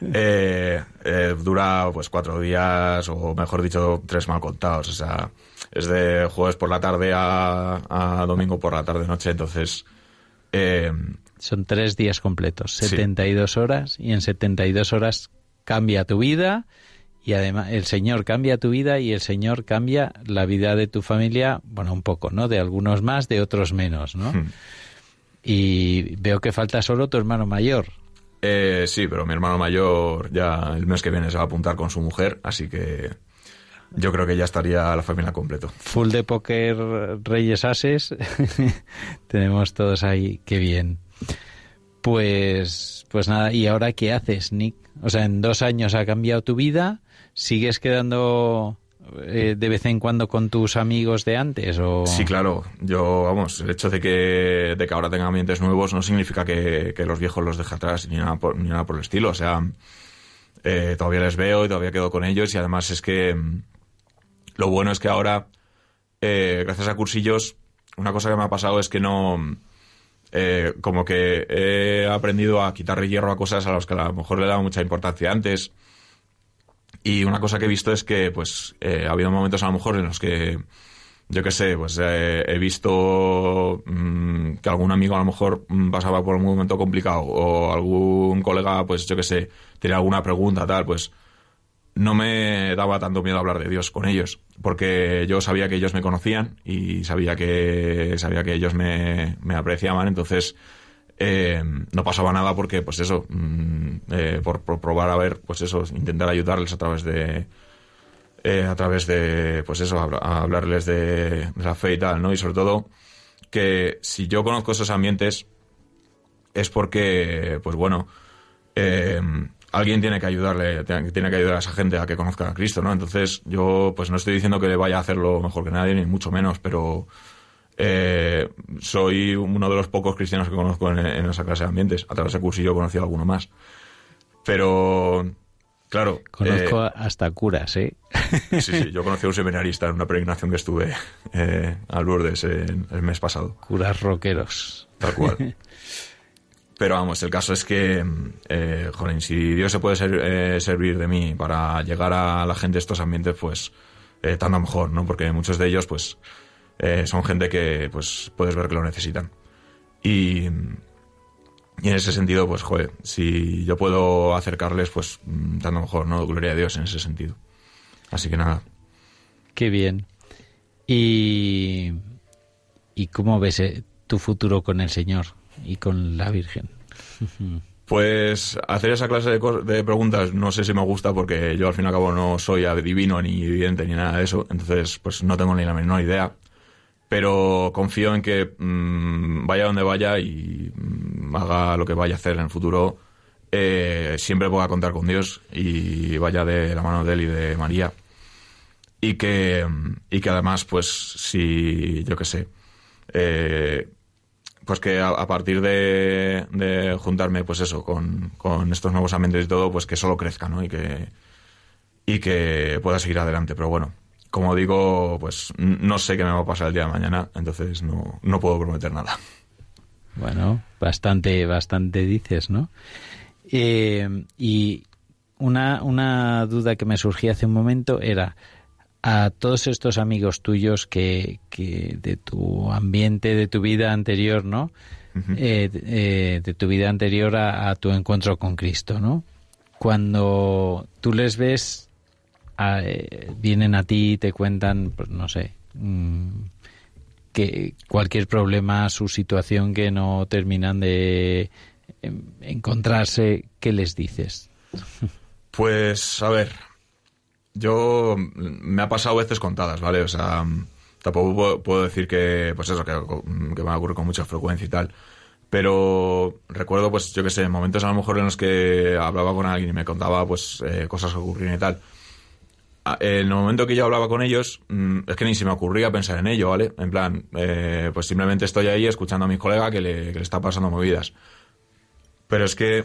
Eh, eh, dura pues cuatro días, o mejor dicho, tres mal contados. O sea, es de jueves por la tarde a, a domingo por la tarde-noche, entonces... eh, Son tres días completos, Sí. 72 horas, y en 72 horas cambia tu vida, y además el Señor cambia tu vida y el Señor cambia la vida de tu familia, bueno, un poco, ¿no? De algunos más, de otros menos, ¿no? hmm. Y veo que falta solo tu hermano mayor. Eh, sí, pero mi hermano mayor ya el mes que viene se va a apuntar con su mujer, así que yo creo que ya estaría la familia completo. Full de póker Reyes Ases. Tenemos todos ahí, qué bien. Pues, pues nada, ¿y ahora qué haces, Nick? O sea, en dos años ha cambiado tu vida, ¿sigues quedando eh, de vez en cuando con tus amigos de antes? O... Sí, claro. Yo, vamos, el hecho de que, de que ahora tenga ambientes nuevos no significa que, que los viejos los deje atrás ni nada por, ni nada por el estilo. O sea, eh, todavía les veo y todavía quedo con ellos y además es que mm, lo bueno es que ahora, eh, gracias a cursillos, una cosa que me ha pasado es que no... mm, eh, como que he aprendido a quitarle hierro a cosas a las que a lo mejor le daba mucha importancia antes. Y una cosa que he visto es que, pues, eh, ha habido momentos a lo mejor en los que, yo qué sé, pues eh, he visto mm, que algún amigo a lo mejor mm, pasaba por un momento complicado o algún colega, pues, yo qué sé, tenía alguna pregunta, tal, pues, no me daba tanto miedo hablar de Dios con ellos, porque yo sabía que ellos me conocían y sabía que, sabía que ellos me, me apreciaban, entonces eh, no pasaba nada porque, pues eso, mm, eh, por, probar a ver, pues eso, intentar ayudarles a través de, eh, a través de, pues eso, a hablarles de, la fe y tal, ¿no? Y sobre todo, que si yo conozco esos ambientes es porque, pues bueno, eh, alguien tiene que ayudarle, tiene que ayudar a esa gente a que conozca a Cristo, ¿no? Entonces, yo, pues no estoy diciendo que vaya a hacerlo mejor que nadie, ni mucho menos, pero eh, soy uno de los pocos cristianos que conozco en, en esa clase de ambientes. A través de cursillo he conocido a alguno más. Pero, claro. Conozco eh, hasta curas, ¿eh? Sí, sí, yo conocí a un seminarista en una peregrinación que estuve eh, a Lourdes en- el mes pasado. Curas rockeros. Tal cual. Pero vamos, el caso es que, eh, jolín, si Dios se puede ser- eh, servir de mí para llegar a la gente de estos ambientes, pues tanto mejor, ¿no? Porque muchos de ellos, pues, eh, son gente que, pues, puedes ver que lo necesitan. Y, y en ese sentido, pues, joder, si yo puedo acercarles, pues, mm, tanto mejor, ¿no? Gloria a Dios en ese sentido. Así que nada. Qué bien. ¿Y, y cómo ves eh, tu futuro con el Señor y con la Virgen? Pues hacer esa clase de, de preguntas no sé si me gusta porque yo al fin y al cabo no soy adivino ni vidente ni nada de eso, entonces pues no tengo ni la menor idea. Pero confío en que mm, vaya donde vaya y mm, haga lo que vaya a hacer en el futuro, eh, siempre pueda contar con Dios y vaya de la mano de Él y de María. Y que, mm, y que además, pues si, yo qué sé, eh, pues que a, partir de, de juntarme, pues eso, con, con estos nuevos ambientes y todo, pues que solo crezca, ¿no? Y que, y que pueda seguir adelante. Pero bueno, como digo, pues no sé qué me va a pasar el día de mañana, entonces no, no puedo prometer nada. Bueno, bastante, bastante dices, ¿no? Eh, y una, una duda que me surgía hace un momento era a todos estos amigos tuyos que, que de tu ambiente, de tu vida anterior, ¿no? Eh, eh, de tu vida anterior a, a tu encuentro con Cristo, ¿no? Cuando tú les ves, a- eh, vienen a ti y te cuentan, pues no sé, mm, que cualquier problema, su situación que no terminan de em, encontrarse, ¿qué les dices? Pues, a ver, yo mm, me ha pasado veces contadas, ¿vale? O sea, mm, tampoco puedo, decir que, pues eso, que, que me ocurre con mucha frecuencia y tal. Pero recuerdo, pues, yo qué sé, momentos a lo mejor en los que hablaba con alguien y me contaba, pues, eh, cosas que ocurrían y tal. En el momento que yo hablaba con ellos, mm, es que ni se me ocurría pensar en ello, ¿vale? En plan, eh, pues simplemente estoy ahí escuchando a mi colega que le, está pasando movidas. Pero es que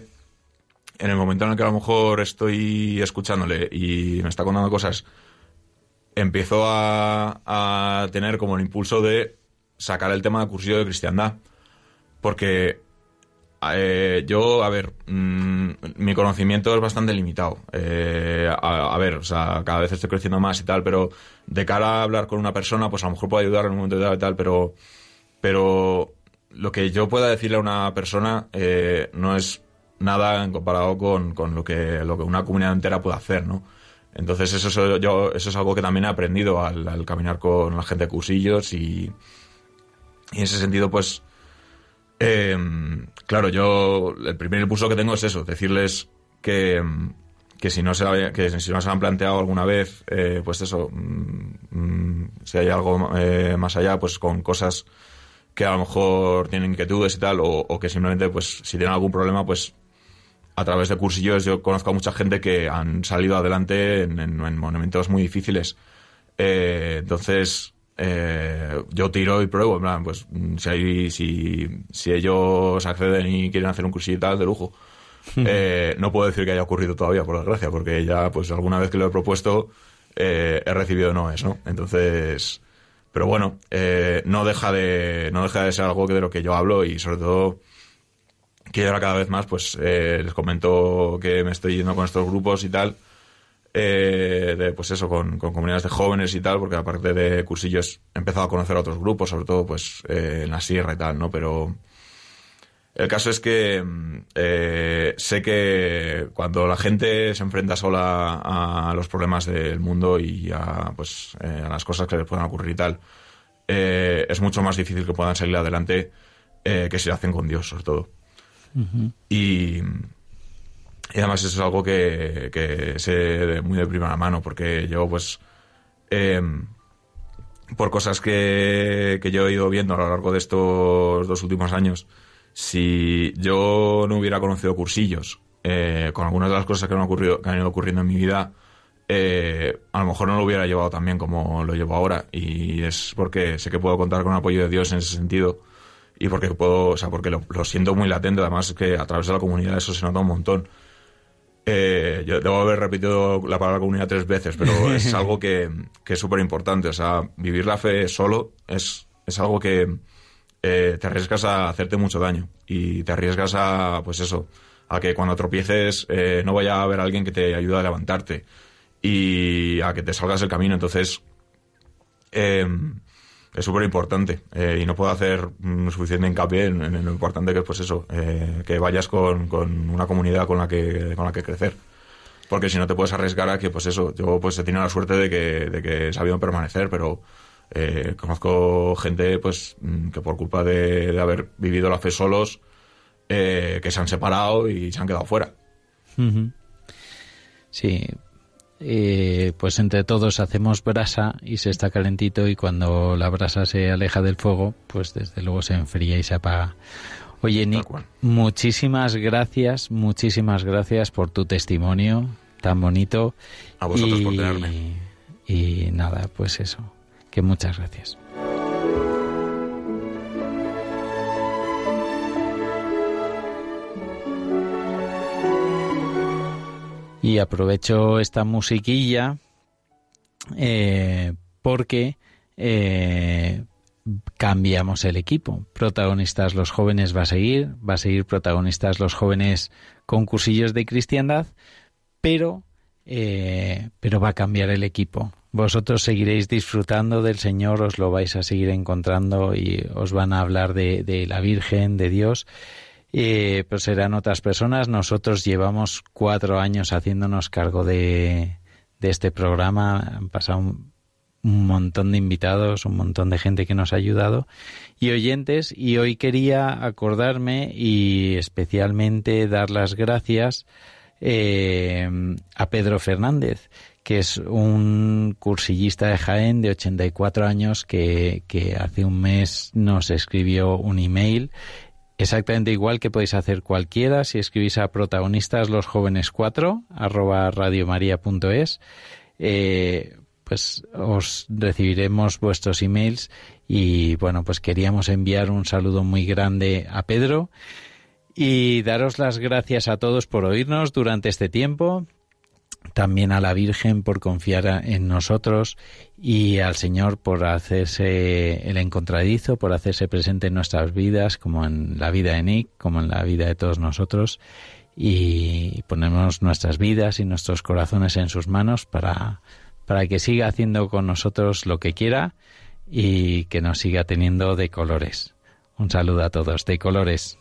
en el momento en el que a lo mejor estoy escuchándole y me está contando cosas, empiezo a, a tener como el impulso de sacar el tema de cursillo de cristiandad. Porque eh, yo, a ver, mm, mi conocimiento es bastante limitado. Eh, a, ver, o sea, cada vez estoy creciendo más y tal, pero de cara a hablar con una persona, pues a lo mejor puedo ayudar en un momento dado y tal, pero, pero lo que yo pueda decirle a una persona eh, no es nada en comparado con, con lo, que, lo que una comunidad entera puede hacer, ¿no? Entonces eso, es- yo, eso es algo que también he aprendido al, caminar con la gente de cursillos y en ese sentido, pues, eh, claro, yo el primer impulso que tengo es eso, decirles que, que si no se que si no se han planteado alguna vez, eh, pues eso, mm, mm, si hay algo eh, más allá, pues con cosas que a lo mejor tienen inquietudes y tal, o, que simplemente, pues, si tienen algún problema, pues a través de cursillos yo conozco a mucha gente que han salido adelante en, en- en momentos muy difíciles. Eh, entonces, eh, yo tiro y pruebo, en plan, pues si, hay, si, si ellos acceden y quieren hacer un cursillo y tal, de lujo. Eh, no puedo decir que haya ocurrido todavía, por desgracia, porque ya, pues alguna vez que lo he propuesto, eh, he recibido noes, ¿no? Entonces, pero bueno, eh, no deja de, no deja de ser algo que de lo que yo hablo y sobre todo que ahora cada vez más, pues eh, les comento que me estoy yendo con estos grupos y tal, eh, de, pues eso, con, con comunidades de jóvenes y tal, porque aparte de cursillos he empezado a conocer a otros grupos, sobre todo pues eh, en la sierra y tal, ¿no? Pero el caso es que mm, eh, sé que cuando la gente se enfrenta sola a los problemas del mundo y a, pues, a las cosas que les puedan ocurrir y tal, es mucho más difícil que puedan salir adelante que si lo hacen con Dios, sobre todo. Y, y además eso es algo que, que sé muy de primera mano, porque yo pues... em, por cosas que, que yo he ido viendo a lo largo de estos dos últimos años, si yo no hubiera conocido cursillos, eh, con algunas de las cosas que han, ocurrido, que han ido ocurriendo en mi vida, eh, a lo mejor no lo hubiera llevado tan bien como lo llevo ahora. Y es porque sé que puedo contar con el apoyo de Dios en ese sentido. Y porque puedo, o sea, porque lo, lo siento muy latente. Además, es que a través de la comunidad eso se nota un montón. Eh, yo debo haber repetido la palabra comunidad tres veces, pero es algo que, que es súper importante. O sea, vivir la fe solo es, es algo que eh, te arriesgas a hacerte mucho daño. Y te arriesgas a, pues eso, a que cuando tropieces eh, no vaya a haber alguien que te ayude a levantarte. Y a que te salgas del camino. Entonces, eh, es súper importante eh, y no puedo hacer mm, suficiente hincapié en, en lo importante que es pues eso eh, que vayas con, con una comunidad con la que con la que crecer porque si no te puedes arriesgar a que pues eso yo pues he tenido la suerte de que de que he sabido permanecer pero eh, conozco gente pues mm, que por culpa de, de haber vivido la fe solos eh, que se han separado y se han quedado fuera. Sí, eh, pues entre todos hacemos brasa y se está calentito y cuando la brasa se aleja del fuego, pues desde luego se enfría y se apaga. Oye, Nick, muchísimas gracias, muchísimas gracias por tu testimonio tan bonito. A vosotros y, por tenerme. Y nada, pues eso, que muchas gracias. Y aprovecho esta musiquilla eh, porque eh, cambiamos el equipo. Protagonistas los jóvenes va a seguir, va a seguir protagonistas los jóvenes con cursillos de cristiandad, pero, eh, pero va a cambiar el equipo. Vosotros seguiréis disfrutando del Señor, os lo vais a seguir encontrando y os van a hablar de, de la Virgen, de Dios. Eh, pues serán otras personas. Nosotros llevamos cuatro años haciéndonos cargo de, de este programa. Han pasado un, montón de invitados, un montón de gente que nos ha ayudado y oyentes. Y hoy quería acordarme y especialmente dar las gracias eh, a Pedro Fernández, que es un cursillista de Jaén de 84 años que hace un mes nos escribió un email exactamente igual que podéis hacer cualquiera si escribís a protagonistas los jóvenes 4 arroba radiomaria.es eh, pues os recibiremos vuestros emails y bueno, pues queríamos enviar un saludo muy grande a Pedro y daros las gracias a todos por oírnos durante este tiempo, también a la Virgen por confiar en nosotros y al Señor por hacerse el encontradizo, por hacerse presente en nuestras vidas, como en la vida de Nick, como en la vida de todos nosotros, y ponemos nuestras vidas y nuestros corazones en sus manos para, para que siga haciendo con nosotros lo que quiera y que nos siga teniendo de colores. Un saludo a todos, de colores.